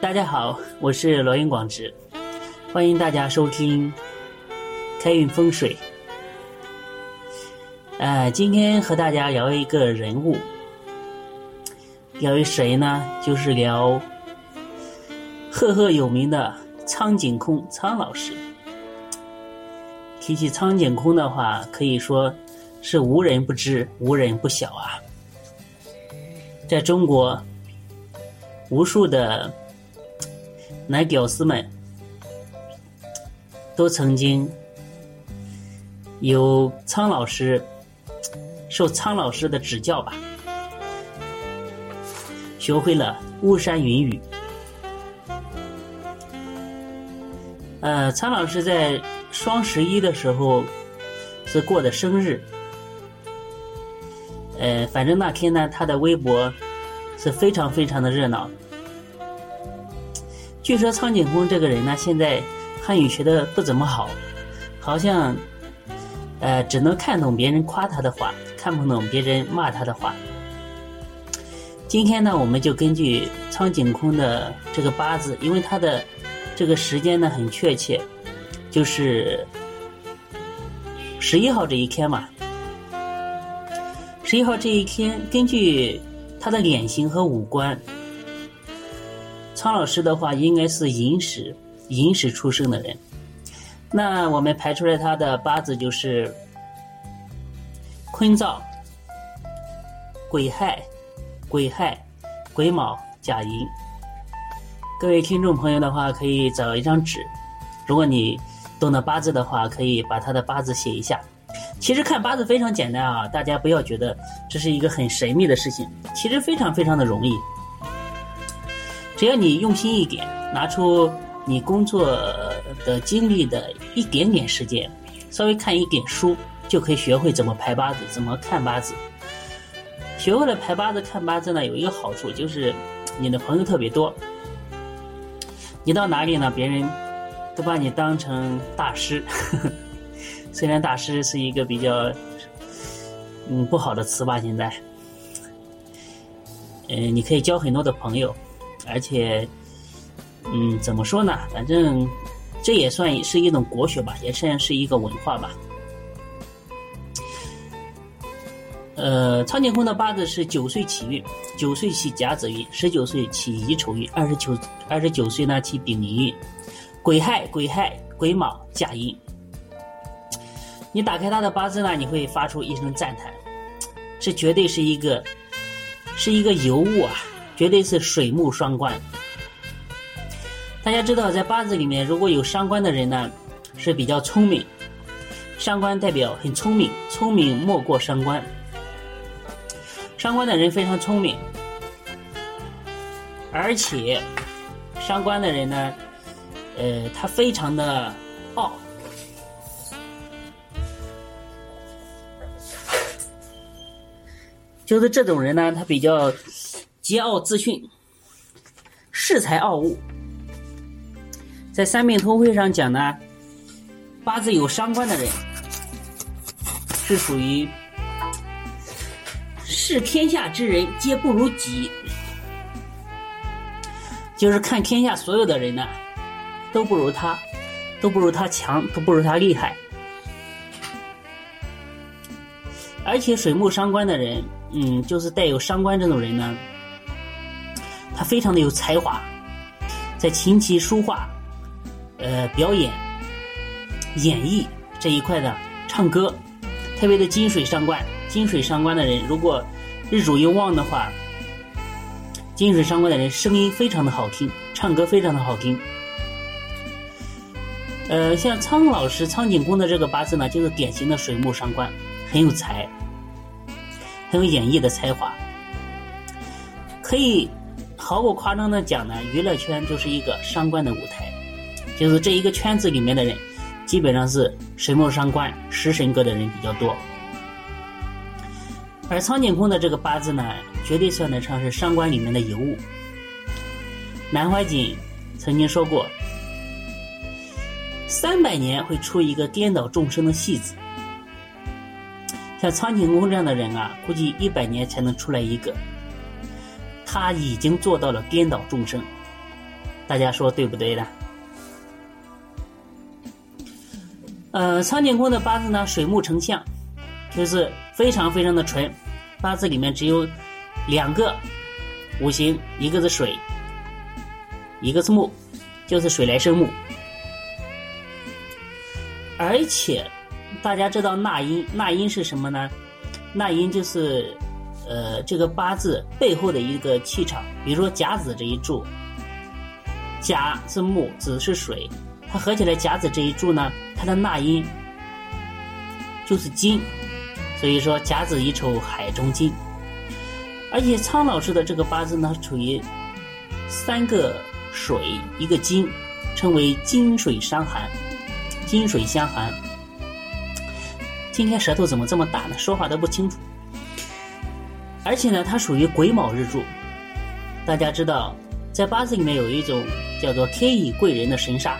大家好，我是罗云广直，欢迎大家收听开运风水。呃，今天和大家聊一个人物，聊一谁呢？就是聊赫赫有名的苍井空苍老师。提起苍井空的话，可以说是无人不知、无人不晓啊。在中国，无数的男屌丝们都曾经有苍老师受苍老师的指教吧，学会了巫山云雨。呃，苍老师在双十一的时候是过的生日，呃，反正那天呢，他的微博是非常非常的热闹。据说苍井空这个人呢，现在汉语学的不怎么好，好像呃只能看懂别人夸他的话，看不懂别人骂他的话。今天呢，我们就根据苍井空的这个八字，因为他的这个时间呢很确切，就是十一号这一天嘛。十一号这一天，根据他的脸型和五官。苍老师的话应该是寅时，寅时出生的人。那我们排出来他的八字就是坤燥、癸亥、癸亥、癸卯、甲寅。各位听众朋友的话，可以找一张纸，如果你懂得八字的话，可以把他的八字写一下。其实看八字非常简单啊，大家不要觉得这是一个很神秘的事情，其实非常非常的容易。只要你用心一点，拿出你工作的经历的一点点时间，稍微看一点书，就可以学会怎么排八字，怎么看八字。学会了排八字、看八字呢，有一个好处就是你的朋友特别多。你到哪里呢，别人都把你当成大师。虽然大师是一个比较嗯不好的词吧，现在，嗯，你可以交很多的朋友。而且，嗯，怎么说呢？反正这也算是一种国学吧，也算是一个文化吧。呃，苍井空的八字是九岁起运，九岁起甲子运，十九岁起乙丑运，二十九二十九岁呢起丙寅运，癸亥、癸亥、癸卯、甲寅。你打开他的八字呢，你会发出一声赞叹，这绝对是一个是一个尤物啊！绝对是水木双关。大家知道，在八字里面，如果有伤官的人呢，是比较聪明。伤官代表很聪明，聪明莫过伤官。伤官的人非常聪明，而且伤官的人呢，呃，他非常的傲，就是这种人呢，他比较。桀骜自训，恃才傲物。在三命通会上讲呢，八字有伤官的人是属于视天下之人皆不如己，就是看天下所有的人呢都不如他，都不如他强，都不如他厉害。而且水木伤官的人，嗯，就是带有伤官这种人呢。非常的有才华，在琴棋书画、呃表演、演绎这一块的唱歌，特别的金水上官。金水上官的人，如果日主又旺的话，金水上官的人声音非常的好听，唱歌非常的好听。呃，像苍老师苍井空的这个八字呢，就是典型的水木伤官，很有才，很有演绎的才华，可以。毫不夸张的讲呢，娱乐圈就是一个伤官的舞台，就是这一个圈子里面的人，基本上是水木伤官、食神格的人比较多。而苍井空的这个八字呢，绝对算得上是伤官里面的尤物。南怀瑾曾经说过，三百年会出一个颠倒众生的戏子。像苍井空这样的人啊，估计一百年才能出来一个。他已经做到了颠倒众生，大家说对不对呢？呃，苍井空的八字呢，水木成相，就是非常非常的纯，八字里面只有两个五行，一个是水，一个是木，就是水来生木。而且大家知道纳音，纳音是什么呢？纳音就是呃这个八字背后的一个气场，比如说甲子这一柱，甲是木，子是水。它合起来甲子这一柱呢，它的纳音就是金，所以说甲子一丑海中金。而且苍老师的这个八字呢，处于三个水一个金，称为金水相寒。金水相寒。今天舌头怎么这么大呢？说话都不清楚。而且呢，它属于癸卯日柱。大家知道，在八字里面有一种叫做天乙贵人的神煞。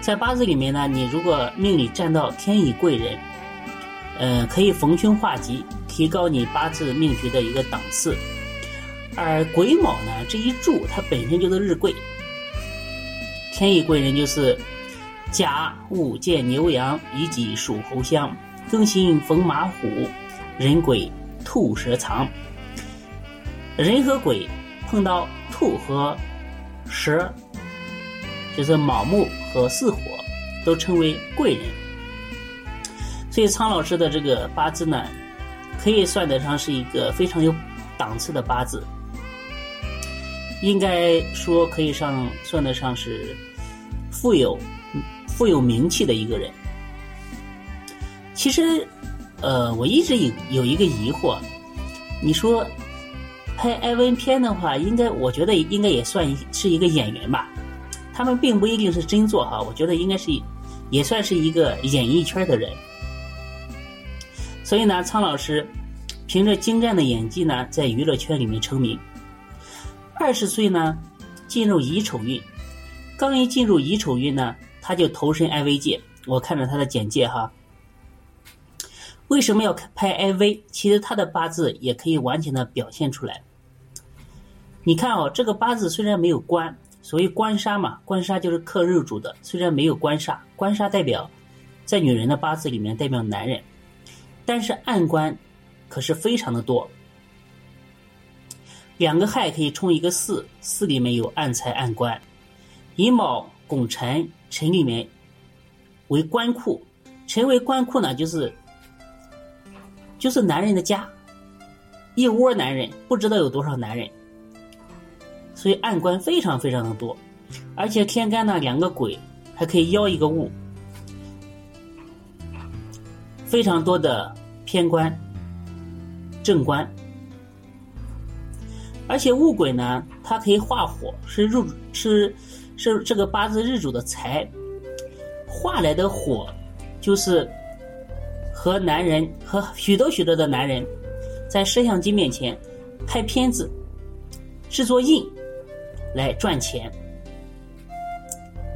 在八字里面呢，你如果命里占到天乙贵人，呃，可以逢凶化吉，提高你八字命局的一个档次。而癸卯呢，这一柱它本身就是日贵，天乙贵人就是甲午见牛羊，乙己属猴相，庚辛逢马虎，壬癸兔蛇藏。人和鬼碰到兔和蛇。就是卯木和巳火都称为贵人，所以苍老师的这个八字呢，可以算得上是一个非常有档次的八字，应该说可以上算得上是富有富有名气的一个人。其实，呃，我一直有有一个疑惑，你说拍艾文片的话，应该我觉得应该也算是一个演员吧。他们并不一定是真做哈，我觉得应该是，也算是一个演艺圈的人。所以呢，苍老师凭着精湛的演技呢，在娱乐圈里面成名。二十岁呢，进入乙丑运，刚一进入乙丑运呢，他就投身 IV 界。我看着他的简介哈，为什么要拍 IV？其实他的八字也可以完全的表现出来。你看哦，这个八字虽然没有官。所谓官杀嘛，官杀就是克日主的。虽然没有官杀，官杀代表在女人的八字里面代表男人，但是暗官可是非常的多。两个亥可以冲一个巳，巳里面有暗财暗官。寅卯拱辰，辰里面为官库，辰为官库呢，就是就是男人的家，一窝男人，不知道有多少男人。所以暗官非常非常的多，而且天干呢两个鬼还可以邀一个物，非常多的偏官、正官，而且戊癸呢，它可以化火，是入是是这个八字日主的财，化来的火就是和男人和许多许多的男人在摄像机面前拍片子，制作印。来赚钱，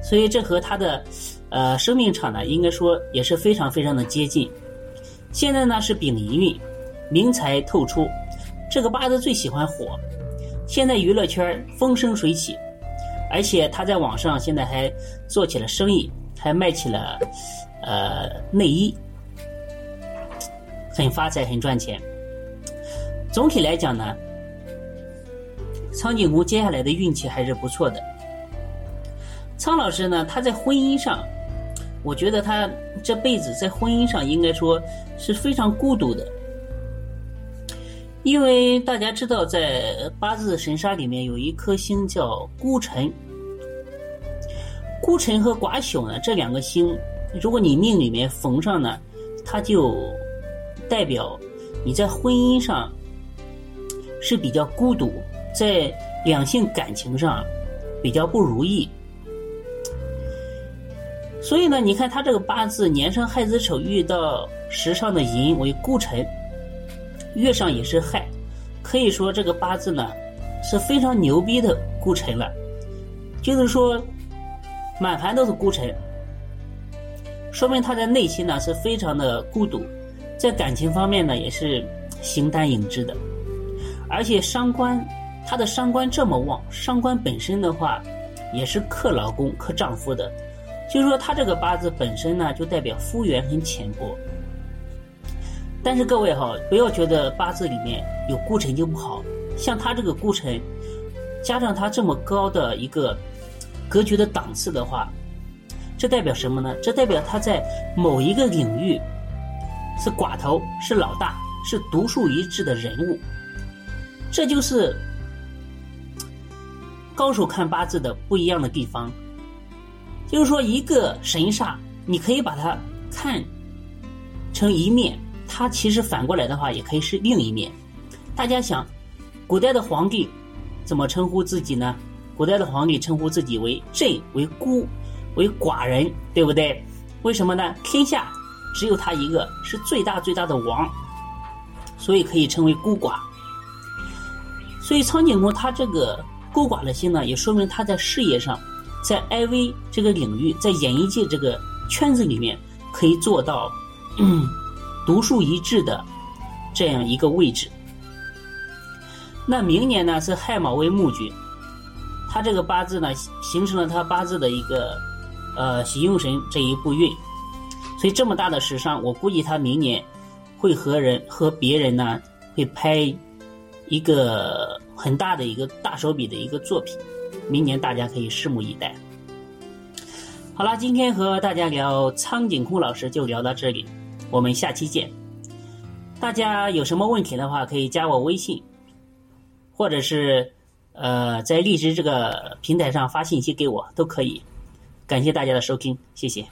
所以这和他的呃生命场呢，应该说也是非常非常的接近。现在呢是丙寅运，明财透出，这个八字最喜欢火，现在娱乐圈风生水起，而且他在网上现在还做起了生意，还卖起了呃内衣，很发财，很赚钱。总体来讲呢。苍井空接下来的运气还是不错的。苍老师呢，他在婚姻上，我觉得他这辈子在婚姻上应该说是非常孤独的，因为大家知道，在八字神杀里面有一颗星叫孤辰，孤辰和寡宿呢这两个星，如果你命里面逢上呢，它就代表你在婚姻上是比较孤独。在两性感情上比较不如意，所以呢，你看他这个八字年生亥子丑遇到时上的寅为孤辰，月上也是亥，可以说这个八字呢是非常牛逼的孤辰了，就是说满盘都是孤辰，说明他在内心呢是非常的孤独，在感情方面呢也是形单影只的，而且伤官。他的伤官这么旺，伤官本身的话也是克老公、克丈夫的，就是说他这个八字本身呢，就代表夫缘很浅薄。但是各位哈，不要觉得八字里面有孤辰就不好，像他这个孤辰，加上他这么高的一个格局的档次的话，这代表什么呢？这代表他在某一个领域是寡头，是老大，是独树一帜的人物。这就是高手看八字的不一样的地方。就是说，一个神煞，你可以把它看成一面。它其实反过来的话，也可以是另一面。大家想，古代的皇帝怎么称呼自己呢？古代的皇帝称呼自己为朕，为孤，为寡人，对不对？为什么呢？天下只有他一个，是最大最大的王，所以可以称为孤寡。所以苍井空他这个孤寡的心呢，也说明他在事业上，在 IV 这个领域，在演艺界这个圈子里面，可以做到。独树一帜的这样一个位置。那明年呢是亥卯未木局，他这个八字呢形成了他八字的一个呃喜用神这一步运，这么大的时尚，我估计他明年会和人和别人呢会拍一个很大的一个大手笔的一个作品，明年大家可以拭目以待。好了，今天和大家聊苍井空老师就聊到这里。我们下期见。大家有什么问题的话，可以加我微信，或者是呃在荔枝这个平台上发信息给我都可以。感谢大家的收听，谢谢。